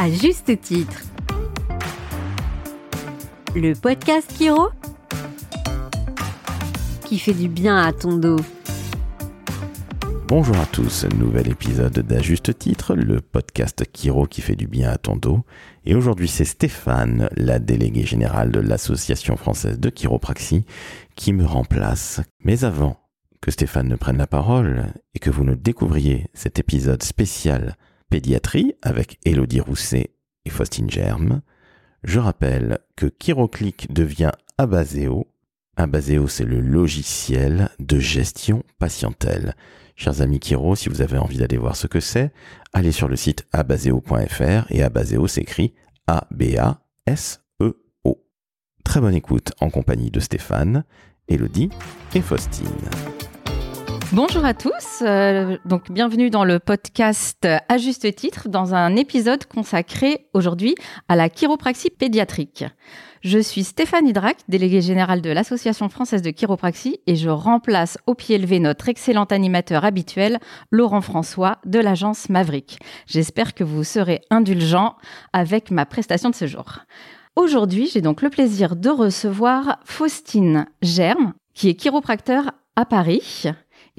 à juste titre. Le podcast Kiro qui fait du bien à ton dos. Bonjour à tous, nouvel épisode d'À juste titre, le podcast Kiro qui fait du bien à ton dos. Et aujourd'hui c'est Stéphane, la déléguée générale de l'Association française de chiropraxie, qui me remplace. Mais avant que Stéphane ne prenne la parole et que vous ne découvriez cet épisode spécial pédiatrie avec Elodie Rousset et Faustine Germe, je rappelle que ChiroClick devient Abaseo. Abaseo, c'est le logiciel de gestion patientèle. Chers amis Kiro, si vous avez envie d'aller voir ce que c'est, allez sur le site abaseo.fr et Abaseo s'écrit A-B-A-S-E-O. Très bonne écoute en compagnie de Stéphane, Elodie et Faustine. Bonjour à tous, euh, donc bienvenue dans le podcast à juste titre dans un épisode consacré aujourd'hui à la chiropraxie pédiatrique. Je suis Stéphanie Hydrac, déléguée générale de l'Association française de chiropraxie et je remplace au pied levé notre excellent animateur habituel, Laurent François de l'agence Maverick. J'espère que vous serez indulgent avec ma prestation de ce jour. Aujourd'hui, j'ai donc le plaisir de recevoir Faustine Germe, qui est chiropracteur à Paris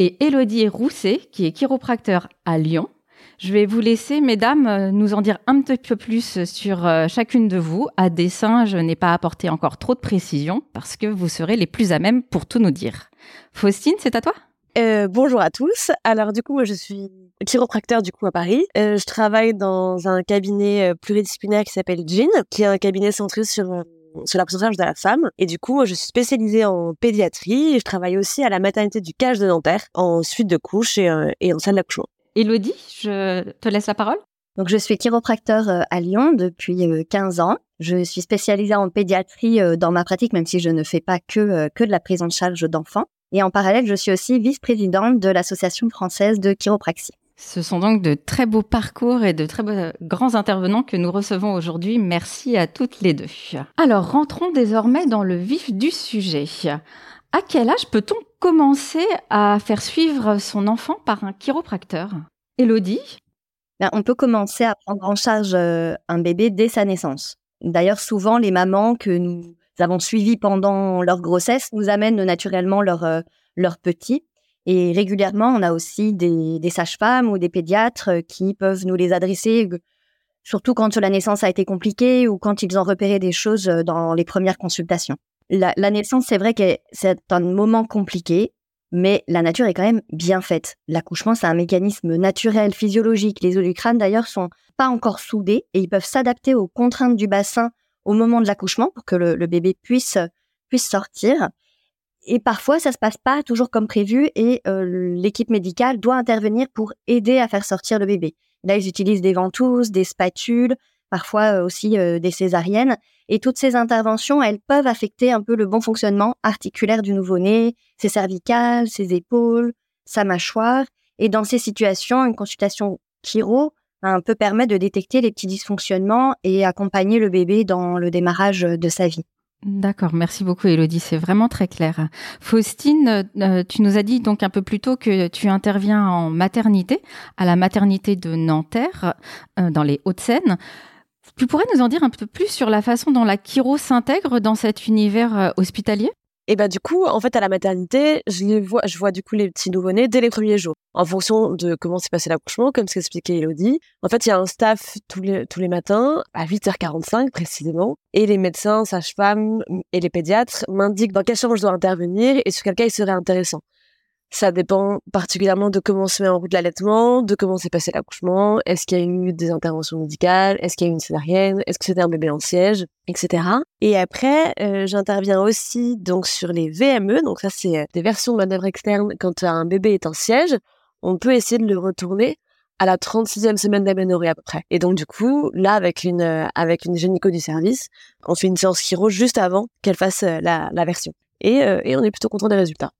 et Elodie Rousset, qui est chiropracteur à Lyon. Je vais vous laisser, mesdames, euh, nous en dire un petit peu plus sur euh, chacune de vous. À dessein, je n'ai pas apporté encore trop de précision parce que vous serez les plus à même pour tout nous dire. Faustine, c'est à toi? Euh, bonjour à tous. Alors du coup, moi je suis chiropracteur du coup à Paris. Je travaille dans un cabinet pluridisciplinaire qui s'appelle Jean, qui est un cabinet centré sur sur la prise en charge de la femme. Et du coup, je suis spécialisée en pédiatrie et je travaille aussi à la maternité du Cage de Nanterre en suite de couche et, euh, et en salle d'accouchement. Elodie, je te laisse la parole. Donc, je suis chiropracteur euh, à Lyon depuis 15 euh, ans. Je suis spécialisée en pédiatrie dans ma pratique, même si je ne fais pas que, que de la prise en charge d'enfants. Et en parallèle, je suis aussi vice-présidente de l'Association française de chiropraxie. Ce sont donc de très beaux parcours et de très beaux, grands intervenants que nous recevons aujourd'hui. Merci à toutes les deux. Alors, rentrons désormais dans le vif du sujet. À quel âge peut-on commencer à faire suivre son enfant par un chiropracteur? Elodie ben, On peut commencer à prendre en charge euh, un bébé dès sa naissance. D'ailleurs, souvent, les mamans que nous avons suivies pendant leur grossesse nous amènent naturellement leur, euh, leur petit et régulièrement, on a aussi des, sages-femmes ou des pédiatres euh, qui peuvent nous les adresser, surtout quand la naissance a été compliquée ou quand ils ont repéré des choses euh, dans les premières consultations. La, la naissance, c'est vrai que c'est un moment compliqué, mais la nature est quand même bien faite. L'accouchement, c'est un mécanisme naturel, physiologique. Les os du crâne, d'ailleurs, sont pas encore soudés et ils peuvent s'adapter aux contraintes du bassin au moment de l'accouchement pour que le, le bébé puisse, puisse sortir et parfois ça se passe pas toujours comme prévu et euh, l'équipe médicale doit intervenir pour aider à faire sortir le bébé. Là, ils utilisent des ventouses, des spatules, parfois euh, aussi euh, des césariennes et toutes ces interventions, elles peuvent affecter un peu le bon fonctionnement articulaire du nouveau-né, ses cervicales, ses épaules, sa mâchoire et dans ces situations, une consultation chiro hein, peut permettre de détecter les petits dysfonctionnements et accompagner le bébé dans le démarrage de sa vie. D'accord, merci beaucoup Elodie, c'est vraiment très clair. Faustine, euh, tu nous as dit donc un peu plus tôt que tu interviens en maternité, à la maternité de Nanterre, euh, dans les Hauts-de-Seine. Tu pourrais nous en dire un peu plus sur la façon dont la chiro s'intègre dans cet univers euh, hospitalier? Et bah du coup, en fait, à la maternité, je les vois, je vois du coup les petits nouveau-nés dès les premiers jours, en fonction de comment s'est passé l'accouchement, comme ce qu'expliquait Elodie. En fait, il y a un staff tous les tous les matins à 8h45 précisément, et les médecins, sages-femmes et les pédiatres m'indiquent dans quelle chambre je dois intervenir et sur quel cas il serait intéressant. Ça dépend particulièrement de comment se met en route l'allaitement, de comment s'est passé l'accouchement, est-ce qu'il y a eu des interventions médicales, est-ce qu'il y a eu une césarienne, est-ce que c'était un bébé en siège, etc. Et après, euh, j'interviens aussi donc sur les VME, donc ça c'est euh, des versions de manœuvre externe quand un bébé est en siège, on peut essayer de le retourner à la 36e semaine d'aménorrhée à peu près. Et donc du coup, là avec une euh, avec une gynéco du service, on fait une séance chiro juste avant qu'elle fasse la, la version. Et, et on est plutôt content des résultats.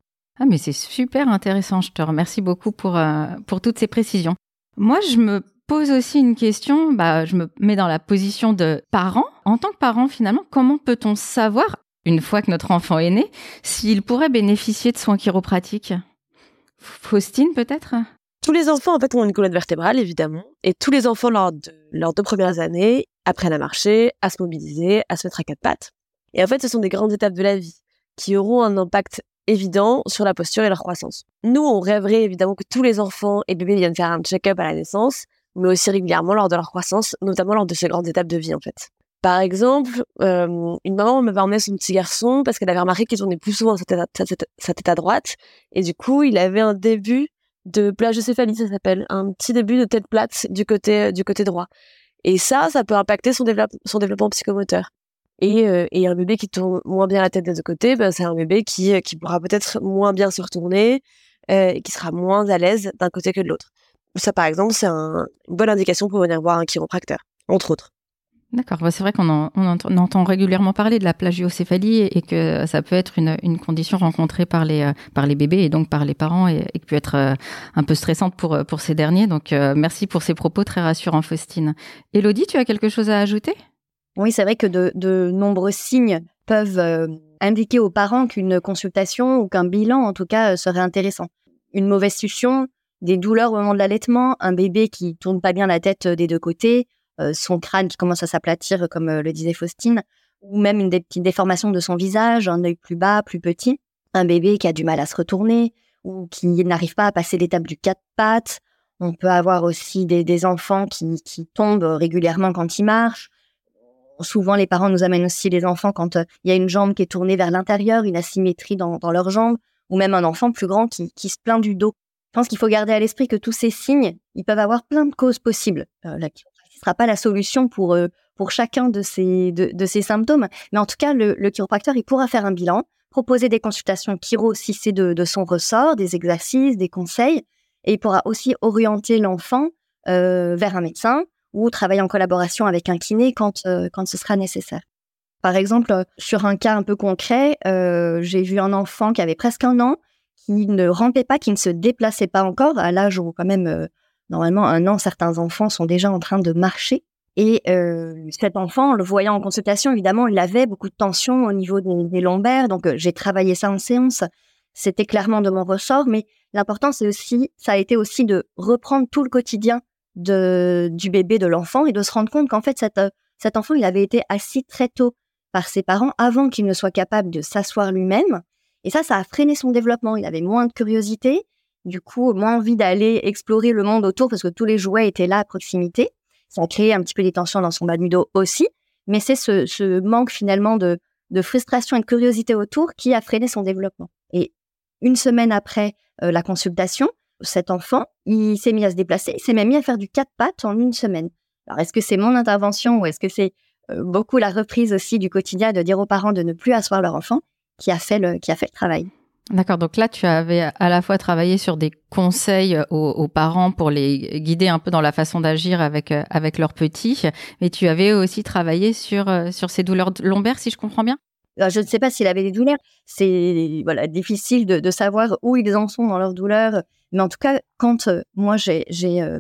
Ah, mais c'est super intéressant. Je te remercie beaucoup pour, euh, pour toutes ces précisions. Moi, je me pose aussi une question. Bah, je me mets dans la position de parent. En tant que parent, finalement, comment peut-on savoir, une fois que notre enfant est né, s'il pourrait bénéficier de soins chiropratiques? Faustine, peut-être? Tous les enfants, en fait, ont une colonne vertébrale, évidemment. Et tous les enfants, lors de leurs deux premières années, apprennent à marcher, à se mobiliser, à se mettre à quatre pattes. Et en fait, ce sont des grandes étapes de la vie qui auront un impact évident sur la posture et leur croissance. Nous, on rêverait évidemment que tous les enfants et bébés viennent faire un check-up à la naissance, mais aussi régulièrement lors de leur croissance, notamment lors de ces grandes étapes de vie, en fait. Par exemple, euh, une maman m'avait emmené son petit garçon parce qu'elle avait remarqué qu'il tournait plus souvent sa tête, à, droite. Et du coup, il avait un début de plagiocéphalie, ça s'appelle. Un petit début de tête plate du côté, du côté droit. Et ça, ça peut impacter son, son développement psychomoteur. Et, euh, et, un bébé qui tourne moins bien la tête des deux côtés, ben, c'est un bébé qui, qui pourra peut-être moins bien se retourner euh, et qui sera moins à l'aise d'un côté que de l'autre. Ça, par exemple, c'est un, une bonne indication pour venir voir un chiropracteur, entre autres. D'accord, bah, c'est vrai qu'on en, on entend régulièrement parler de la plagiocéphalie et, que ça peut être une, une, condition rencontrée par les, euh, par les bébés et donc par les parents et, et qui peut être euh, un peu stressante pour, pour ces derniers. Donc merci pour ces propos très rassurants, Faustine. Elodie, tu as quelque chose à ajouter? Oui, c'est vrai que de, nombreux signes peuvent indiquer aux parents qu'une consultation ou qu'un bilan, en tout cas, serait intéressant. Une mauvaise succion, des douleurs au moment de l'allaitement, un bébé qui tourne pas bien la tête des deux côtés, euh, son crâne qui commence à s'aplatir, comme euh, le disait Faustine, ou même une des petites déformations de son visage, un œil plus bas, plus petit, un bébé qui a du mal à se retourner ou qui n'arrive pas à passer l'étape du quatre pattes. On peut avoir aussi des, enfants qui, tombent régulièrement quand ils marchent. Souvent, les parents nous amènent aussi les enfants quand euh, il y a une jambe qui est tournée vers l'intérieur, une asymétrie dans, leur jambe, ou même un enfant plus grand qui, se plaint du dos. Je pense qu'il faut garder à l'esprit que tous ces signes, ils peuvent avoir plein de causes possibles sera pas la solution pour euh, chacun de ces de, ces symptômes, mais en tout cas le, le, chiropracteur il pourra faire un bilan, proposer des consultations chiro si c'est de, de son ressort, des exercices, des conseils, et il pourra aussi orienter l'enfant euh, vers un médecin ou travailler en collaboration avec un kiné quand euh, quand ce sera nécessaire. Par exemple, sur un cas un peu concret, j'ai vu un enfant qui avait presque un an, qui ne rampait pas, qui ne se déplaçait pas encore, à l'âge où quand même Normalement, un an, certains enfants sont déjà en train de marcher. Et euh, cet enfant, le voyant en consultation, évidemment, il avait beaucoup de tension au niveau des, lombaires. Donc, euh, j'ai travaillé ça en séance. C'était clairement de mon ressort. Mais l'important, c'est aussi, ça a été aussi de reprendre tout le quotidien de, du bébé, de l'enfant, et de se rendre compte qu'en fait, cet, euh, cet enfant, il avait été assis très tôt par ses parents avant qu'il ne soit capable de s'asseoir lui-même. Et ça, ça a freiné son développement. Il avait moins de curiosité du coup, moins envie d'aller explorer le monde autour parce que tous les jouets étaient là à proximité. Ça a créé un petit peu des tensions dans son bas dos aussi. Mais c'est ce, manque finalement de, frustration et de curiosité autour qui a freiné son développement. Et une semaine après euh, la consultation, cet enfant, il s'est mis à se déplacer, il s'est même mis à faire du quatre pattes en une semaine. Alors, est-ce que c'est mon intervention ou est-ce que c'est euh, beaucoup la reprise aussi du quotidien de dire aux parents de ne plus asseoir leur enfant qui a fait le, qui a fait le travail? D'accord, donc là tu avais à la fois travaillé sur des conseils aux, parents pour les guider un peu dans la façon d'agir avec euh, avec leurs petits, mais tu avais aussi travaillé sur euh, sur ces douleurs lombaires, si je comprends bien? Je ne sais pas s'il avait des douleurs. C'est voilà difficile de, savoir où ils en sont dans leurs douleurs. Mais en tout cas, quand moi j'ai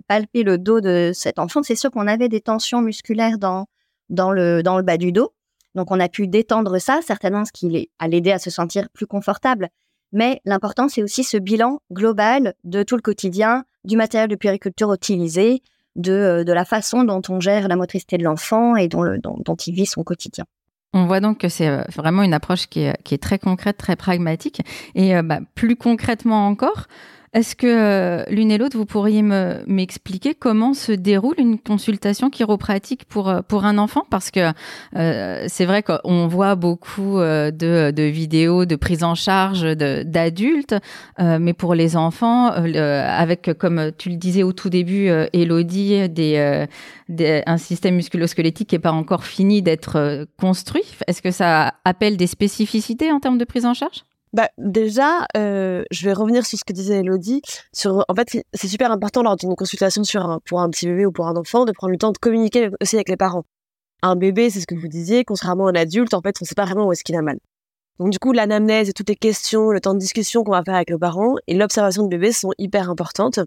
palpé le dos de cet enfant, c'est sûr qu'on avait des tensions musculaires dans dans le dans le bas du dos. Donc on a pu détendre ça, certainement ce qui a l'aidé à se sentir plus confortable. Mais l'important, c'est aussi ce bilan global de tout le quotidien, du matériel de puériculture utilisé, de, de la façon dont on gère la motricité de l'enfant et dont, il vit son quotidien. On voit donc que c'est euh, vraiment une approche qui est, très concrète, très pragmatique. Et euh, bah, plus concrètement encore, est-ce que euh, l'une et l'autre, vous pourriez m'expliquer comment se déroule une consultation chiropratique pour, euh, pour un enfant? Parce que euh, c'est vrai qu'on voit beaucoup de, de, vidéos de prise en charge d'adultes, mais pour les enfants, avec, comme tu le disais au tout début, Elodie, un système musculosquelettique qui n'est pas encore fini d'être construit, est-ce que ça appelle des spécificités en termes de prise en charge? Bah, déjà, euh, je vais revenir sur ce que disait Elodie. Sur, en fait, c'est super important lors d'une consultation sur pour un petit bébé ou pour un enfant de prendre le temps de communiquer aussi avec les parents. Un bébé, c'est ce que vous disiez, contrairement à un adulte, en fait, on ne sait pas vraiment où est-ce qu'il a mal. Donc du coup, l'anamnèse et toutes les questions, le temps de discussion qu'on va faire avec les parents et l'observation de bébé sont hyper importantes.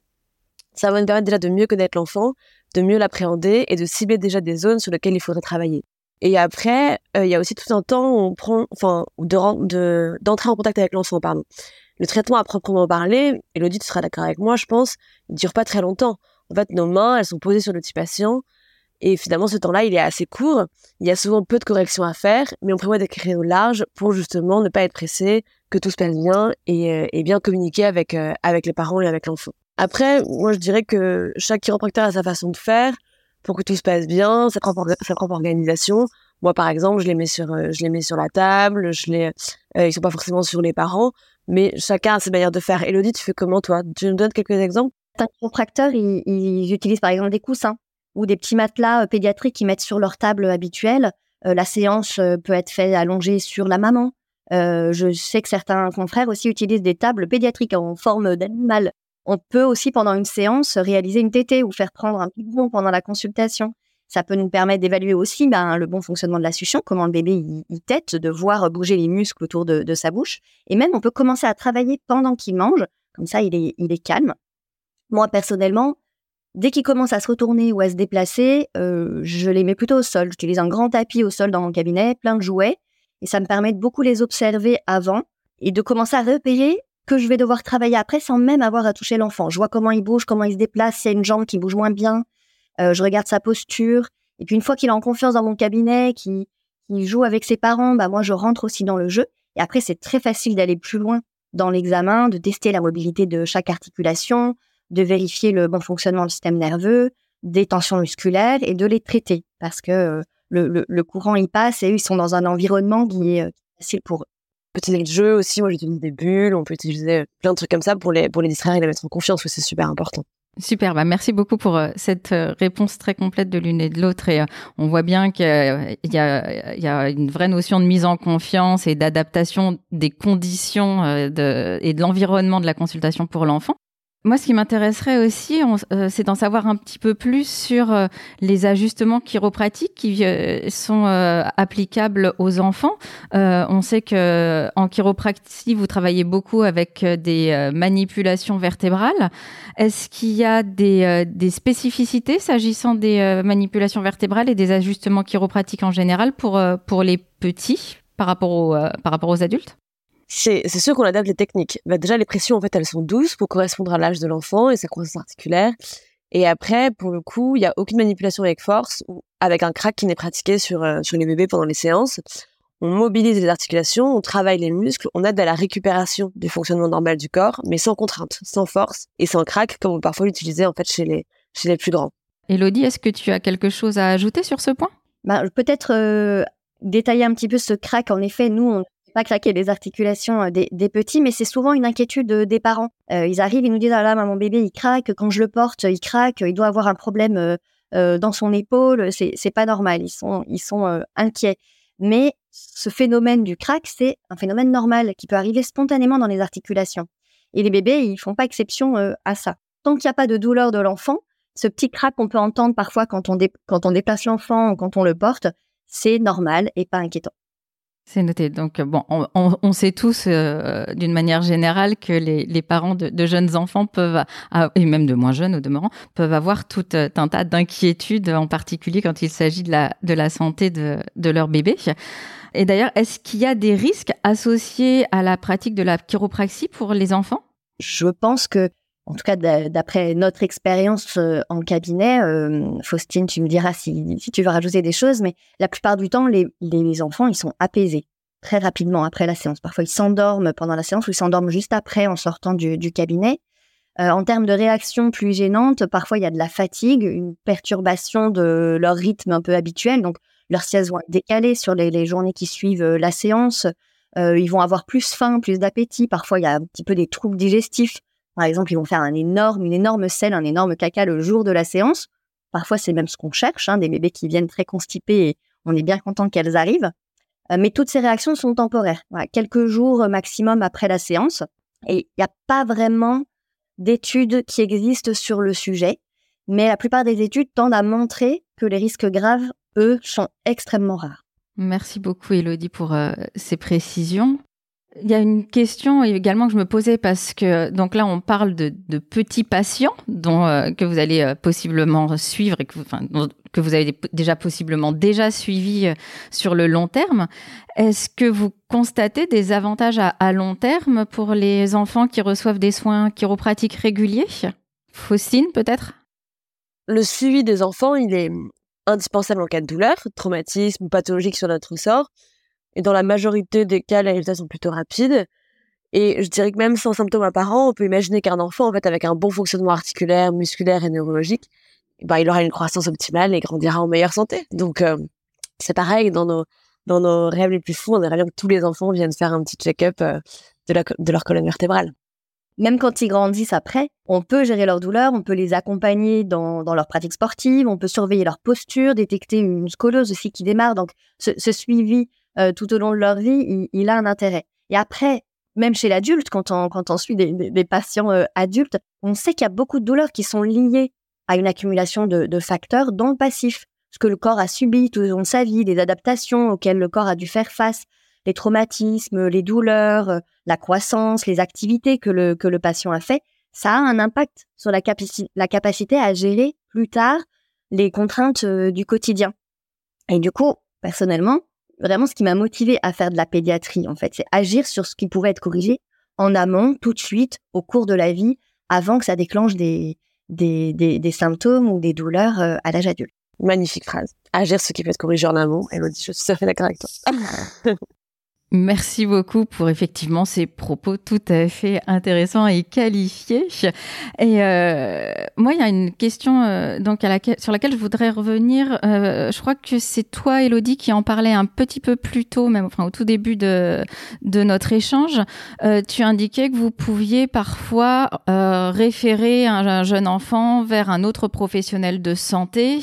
Ça va nous permettre déjà de mieux connaître l'enfant, de mieux l'appréhender et de cibler déjà des zones sur lesquelles il faudrait travailler. Et après, euh, il y a aussi tout un temps où on prend, enfin, de, d'entrer en contact avec l'enfant, pardon. le traitement à proprement parler, Elodie, tu seras d'accord avec moi, je pense, ne dure pas très longtemps. En fait, nos mains, elles sont posées sur le petit patient. Et finalement, ce temps-là, il est assez court. Il y a souvent peu de corrections à faire, mais on prévoit des créneaux larges pour justement ne pas être pressé, que tout se passe bien et, euh, bien communiquer avec, euh, avec les parents et avec l'enfant. Après, moi, je dirais que chaque chiropracteur a sa façon de faire pour que tout se passe bien, sa propre, sa propre organisation. Moi, par exemple, je les mets sur, euh, je les mets sur la table, je les, ils sont pas forcément sur les parents, mais chacun a ses manières de faire. Elodie, tu fais comment, toi? Tu nous donnes quelques exemples? Certains chiropracteurs, ils, ils, utilisent par exemple des coussins ou des petits matelas euh, pédiatriques qu'ils mettent sur leur table habituelle. Euh, la séance euh, peut être faite allongée sur la maman. je sais que certains confrères aussi utilisent des tables pédiatriques en forme d'animal. On peut aussi, pendant une séance, réaliser une tétée ou faire prendre un biberon pendant la consultation. Ça peut nous permettre d'évaluer aussi ben, le bon fonctionnement de la succion, comment le bébé il, tète, de voir bouger les muscles autour de, sa bouche. Et même, on peut commencer à travailler pendant qu'il mange. Comme ça, il est, il est calme. Moi, personnellement, dès qu'il commence à se retourner ou à se déplacer, euh, je les mets plutôt au sol. J'utilise un grand tapis au sol dans mon cabinet, plein de jouets. Et ça me permet de beaucoup les observer avant et de commencer à repérer que je vais devoir travailler après sans même avoir à toucher l'enfant. Je vois comment il bouge, comment il se déplace, s'il y a une jambe qui bouge moins bien. Euh, je regarde sa posture. Et puis une fois qu'il est en confiance dans mon cabinet, qu'il joue avec ses parents, bah moi je rentre aussi dans le jeu. Et après c'est très facile d'aller plus loin dans l'examen, de tester la mobilité de chaque articulation, de vérifier le bon fonctionnement du système nerveux, des tensions musculaires et de les traiter parce que euh, le, courant y passe et eux, ils sont dans un environnement qui est euh, facile pour eux. Petit jeu aussi, moi j'utilise des bulles, on peut utiliser euh, plein de trucs comme ça pour les, pour les distraire et les mettre en confiance, c'est super important. Super, bah merci beaucoup pour cette réponse très complète de l'une et de l'autre. Et on voit bien qu'il y, y a une vraie notion de mise en confiance et d'adaptation des conditions de, et de l'environnement de la consultation pour l'enfant. Moi, ce qui m'intéresserait aussi, euh, c'est d'en savoir un petit peu plus sur euh, les ajustements chiropratiques qui euh, sont applicables aux enfants. on sait que en vous travaillez beaucoup avec des manipulations vertébrales. Est-ce qu'il y a des, des spécificités s'agissant des manipulations vertébrales et des ajustements chiropratiques en général pour, pour les petits par rapport, aux, par rapport aux adultes? C'est sûr qu'on adapte les techniques. Bah, déjà, les pressions, en fait, elles sont douces pour correspondre à l'âge de l'enfant et sa croissance articulaire. Et après, pour le coup, il n'y a aucune manipulation avec force ou avec un crack qui n'est pratiqué sur, euh, sur les bébés pendant les séances. On mobilise les articulations, on travaille les muscles, on aide à la récupération du fonctionnement normal du corps, mais sans contrainte, sans force et sans crack, comme on peut parfois l'utiliser en fait chez les, chez les plus grands. Elodie, est-ce que tu as quelque chose à ajouter sur ce point? Bah, Peut-être euh, détailler un petit peu ce crack. En effet, nous, on pas craquer les articulations euh, des, petits, mais c'est souvent une inquiétude euh, des parents. Euh, ils arrivent, ils nous disent ah là, mon bébé il craque, quand je le porte, il craque, il doit avoir un problème dans son épaule, c'est pas normal. Ils sont ils sont inquiets. Mais ce phénomène du crack, c'est un phénomène normal qui peut arriver spontanément dans les articulations. Et les bébés, ils font pas exception à ça. Tant qu'il n'y a pas de douleur de l'enfant, ce petit crack qu'on peut entendre parfois quand on, quand on déplace l'enfant ou quand on le porte, c'est normal et pas inquiétant. C'est noté. Donc, bon, on, sait tous, euh, d'une manière générale, que les, parents de, jeunes enfants peuvent, et même de moins jeunes au demeurant, peuvent avoir tout euh, un tas d'inquiétudes, en particulier quand il s'agit de la, santé de, de leur bébé. Et d'ailleurs, est-ce qu'il y a des risques associés à la pratique de la chiropraxie pour les enfants? Je pense que en tout cas d'après notre expérience euh, en cabinet, euh, Faustine, tu me diras si, tu veux rajouter des choses, mais la plupart du temps, les, enfants, ils sont apaisés très rapidement après la séance. Parfois, ils s'endorment pendant la séance ou ils s'endorment juste après en sortant du, cabinet. Euh, en termes de réactions plus gênantes, parfois, il y a de la fatigue, une perturbation de leur rythme un peu habituel. Donc, leurs siestes vont être décalées sur les journées qui suivent la séance. ils vont avoir plus faim, plus d'appétit. Parfois, il y a un petit peu des troubles digestifs par exemple, ils vont faire un énorme, une énorme selle, un énorme caca le jour de la séance. Parfois, c'est même ce qu'on cherche, hein, des bébés qui viennent très constipés et on est bien content qu'elles arrivent. Euh, mais toutes ces réactions sont temporaires, quelques jours maximum après la séance. Et il n'y a pas vraiment d'études qui existent sur le sujet, mais la plupart des études tendent à montrer que les risques graves, eux, sont extrêmement rares. Merci beaucoup, Elodie, pour euh, ces précisions. Il y a une question également que je me posais parce que donc là on parle de, petits patients dont euh, que vous allez euh, possiblement suivre et que, vous avez déjà possiblement déjà suivi euh, sur le long terme. Est-ce que vous constatez des avantages à, long terme pour les enfants qui reçoivent des soins chiropratiques réguliers? Faustine peut-être? Le suivi des enfants il est indispensable en cas de douleur, traumatisme pathologie sur notre sort et dans la majorité des cas, les résultats sont plutôt rapides. Et je dirais que même sans symptômes apparents, on peut imaginer qu'un enfant, en fait, avec un bon fonctionnement articulaire, musculaire et neurologique, bah, il aura une croissance optimale et grandira en meilleure santé. Donc, euh, c'est pareil, dans nos, dans nos rêves les plus fous, on aimerait bien que tous les enfants viennent faire un petit check-up euh, de, de leur colonne vertébrale. Même quand ils grandissent après, on peut gérer leur douleur, on peut les accompagner dans, dans leur pratique sportive, on peut surveiller leur posture, détecter une scoliose aussi qui démarre. Donc, ce suivi euh, tout au long de leur vie, il, a un intérêt. Et après, même chez l'adulte, quand on, quand on suit des, des, patients euh, adultes, on sait qu'il y a beaucoup de douleurs qui sont liées à une accumulation de, facteurs dans le passif. Ce que le corps a subi tout au long de sa vie, les adaptations auxquelles le corps a dû faire face, les traumatismes, les douleurs, euh, la croissance, les activités que le, que le patient a fait, ça a un impact sur la capacité à gérer plus tard les contraintes du quotidien. Et du coup, personnellement, vraiment ce qui m'a motivé à faire de la pédiatrie, en fait. C'est agir sur ce qui pouvait être corrigé en amont, tout de suite, au cours de la vie, avant que ça déclenche des, des, des, symptômes ou des douleurs euh, à l'âge adulte. Magnifique phrase. Agir sur ce qui peut être corrigé en amont. Elodie, je suis tout à fait d'accord avec toi. Merci beaucoup pour effectivement ces propos tout à fait intéressants et qualifiés. Et euh, moi, il y a une question euh, donc à laquelle, sur laquelle je voudrais revenir. Euh, je crois que c'est toi, Elodie, qui en parlait un petit peu plus tôt, même au tout début de de notre échange. Euh, tu indiquais que vous pouviez parfois euh, référer un, un, jeune enfant vers un autre professionnel de santé.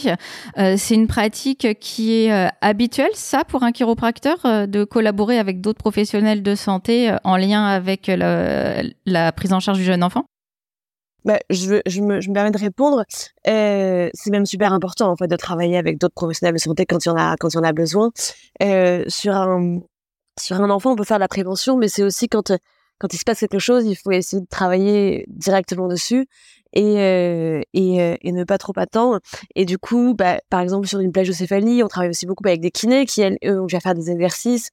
Euh, c'est une pratique qui est habituelle, ça, pour un chiropracteur, de collaborer avec d'autres professionnels de santé euh, en lien avec la prise en charge du jeune enfant? Bah, je, me, permets de répondre. Euh, c'est même super important en fait de travailler avec d'autres professionnels de santé quand il y en a quand il a besoin. Euh, sur un sur un enfant, on peut faire de la prévention, mais c'est aussi quand quand il se passe quelque chose, il faut essayer de travailler directement dessus et euh, et, euh, et, ne pas trop attendre. Et du coup, bah, par exemple sur une plagiocéphalie, on travaille aussi beaucoup avec des kinés qui elles, eux, ont déjà faire des exercices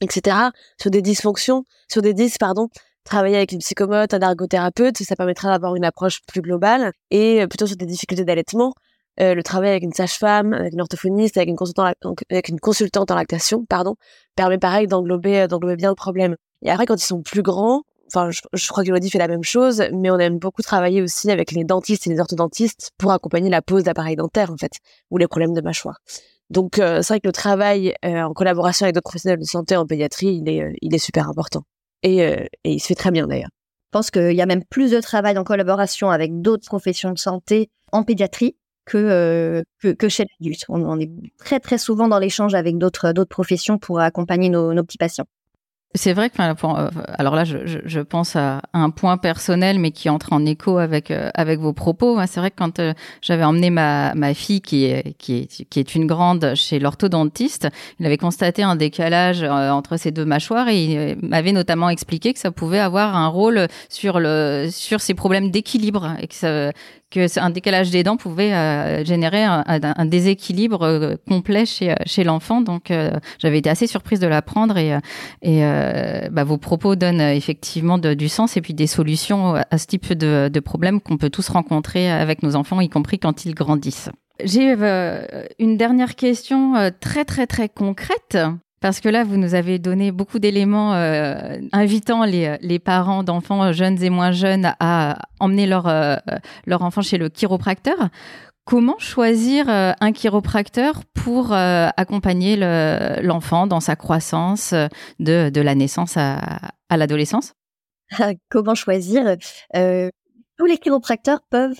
etc. Sur des dysfonctions, sur des dys, pardon, travailler avec une psychomote, un ergothérapeute, ça permettra d'avoir une approche plus globale. Et euh, plutôt sur des difficultés d'allaitement, euh, le travail avec une sage-femme, avec une orthophoniste, avec une consultante, avec une consultante en lactation, pardon, permet pareil d'englober, euh, d'englober bien le problème. Et après, quand ils sont plus grands, enfin, je, je crois qu'Elodie fait la même chose, mais on aime beaucoup travailler aussi avec les dentistes et les orthodontistes pour accompagner la pose d'appareils dentaires, en fait, ou les problèmes de mâchoire. Donc euh, c'est vrai que le travail euh, en collaboration avec d'autres professionnels de santé en pédiatrie, il est, euh, il est super important. Et, il se fait très bien d'ailleurs. Je pense qu'il y a même plus de travail en collaboration avec d'autres professions de santé en pédiatrie que, que, chez l'adulte. On, on, est très très souvent dans l'échange avec d'autres d'autres professions pour accompagner nos, nos petits patients. C'est vrai que, euh, alors là, je, je, pense à un point personnel, mais qui entre en écho avec euh, avec vos propos. C'est vrai que quand euh, j'avais emmené ma, ma fille, qui est, qui est qui est une grande, chez l'orthodontiste, il avait constaté un décalage entre ces deux mâchoires et il m'avait notamment expliqué que ça pouvait avoir un rôle sur le sur ces problèmes d'équilibre et que ça, que un décalage des dents pouvait euh, générer un, un, déséquilibre euh, complet chez, chez l'enfant. Donc, euh, j'avais été assez surprise de l'apprendre et, et bah, vos propos donnent effectivement du sens et puis des solutions à ce type de, de problèmes qu'on peut tous rencontrer avec nos enfants, y compris quand ils grandissent. J'ai une dernière question très très très concrète. Parce que là, vous nous avez donné beaucoup d'éléments euh, invitant les, parents d'enfants jeunes et moins jeunes à emmener leur, euh, leur enfant chez le chiropracteur. Comment choisir euh, un chiropracteur pour accompagner l'enfant dans sa croissance de, de la naissance à, à l'adolescence? Comment choisir Tous les chiropracteurs peuvent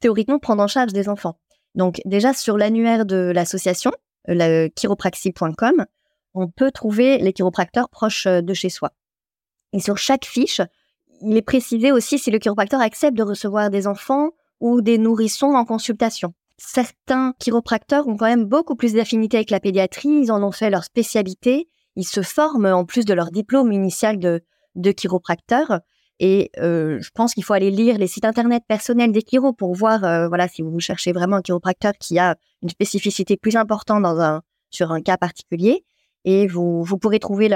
théoriquement prendre en charge des enfants. Donc déjà sur l'annuaire de l'association, chiropraxie.com, on peut trouver les chiropracteurs proches euh, de chez soi. Et sur chaque fiche, il est précisé aussi si le chiropracteur accepte de recevoir des enfants ou des nourrissons en consultation. Certains chiropracteurs ont quand même beaucoup plus d'affinité avec la pédiatrie, ils en ont fait leur spécialité, ils se forment en plus de leur diplôme initial de, de chiropracteur. Et euh, je pense qu'il faut aller lire les sites internet personnels des chiros pour voir, euh, voilà, si vous cherchez vraiment un chiropracteur qui a une spécificité plus importante dans un, sur un cas particulier. Et vous, vous pourrez trouver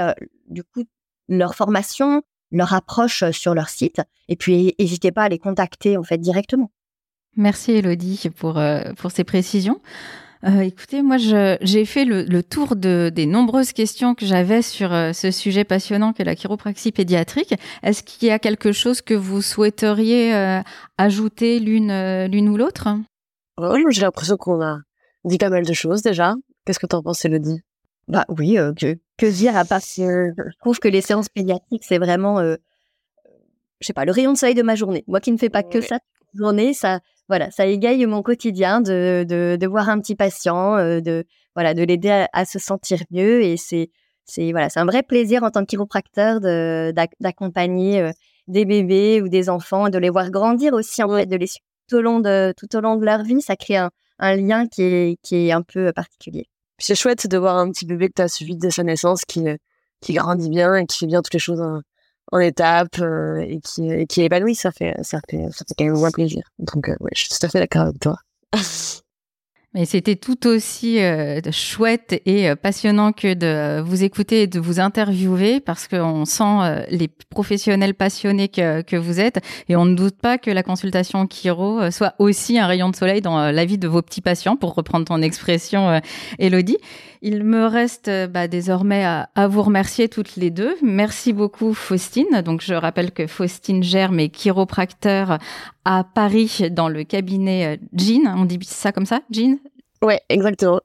du coup leur formation, leur approche sur leur site. Et puis, n'hésitez pas à les contacter en fait directement. Merci Elodie pour, euh, pour ces précisions. Euh, écoutez, moi, j'ai fait le, tour de, des nombreuses questions que j'avais sur euh, ce sujet passionnant qu'est la chiropraxie pédiatrique. Est-ce qu'il y a quelque chose que vous souhaiteriez euh, ajouter l'une l'une ou l'autre? Oh, J'ai l'impression qu'on a dit pas mal de choses déjà. Qu'est-ce que tu en penses, Elodie Bah oui, que, que dire à part je trouve que les séances pédiatriques, c'est vraiment, je sais pas, le rayon de soleil de ma journée. Moi qui ne fais pas que ça toute journée, ça voilà, ça égaye mon quotidien de, de, voir un petit patient, euh, de voilà, de l'aider à, se sentir mieux. Et c'est c'est voilà, c'est un vrai plaisir en tant que chiropracteur d'accompagner euh, des bébés ou des enfants, de les voir grandir aussi en fait, de les suivre tout au long de tout au long de leur vie. Ça crée un, un lien qui est qui est un peu particulier. C'est chouette de voir un petit bébé que tu as suivi dès sa naissance qui qui grandit bien et qui fait bien toutes les choses en étape euh, et qui qui est épanoui ça fait ça fait ça fait quand même moins plaisir. Donc euh, ouais je suis tout à fait d'accord avec toi Mais c'était tout aussi euh, chouette et euh, passionnant que de vous écouter et de vous interviewer parce qu'on sent euh, les professionnels passionnés que, que, vous êtes et on ne doute pas que la consultation Kiro soit aussi un rayon de soleil dans la vie de vos petits patients, pour reprendre ton expression, Elodie. Il me reste bah, désormais à, à, vous remercier toutes les deux. Merci beaucoup, Faustine. Donc, je rappelle que Faustine Germe est chiropracteur à Paris dans le cabinet Jean. On dit ça comme ça, Jean? Ouais, exactement.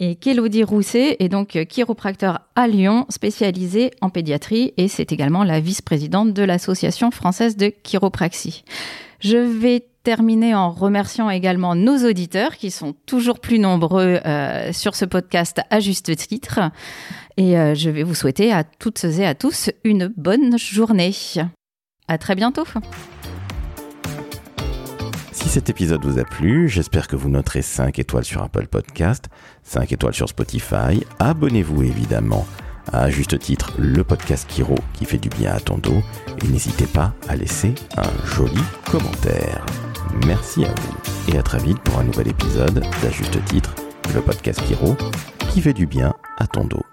Et Kélodie Rousset est donc chiropracteur à Lyon, spécialisée en pédiatrie, et c'est également la vice-présidente de l'Association française de chiropraxie. Je vais terminer en remerciant également nos auditeurs qui sont toujours plus nombreux euh, sur ce podcast à juste titre. Et euh, je vais vous souhaiter à toutes et à tous une bonne journée. À très bientôt. Si cet épisode vous a plu, j'espère que vous noterez 5 étoiles sur Apple Podcast, 5 étoiles sur Spotify. Abonnez-vous évidemment à juste titre le podcast Kiro qui fait du bien à ton dos et n'hésitez pas à laisser un joli commentaire. Merci à vous et à très vite pour un nouvel épisode d'À juste titre le podcast Kiro qui fait du bien à ton dos.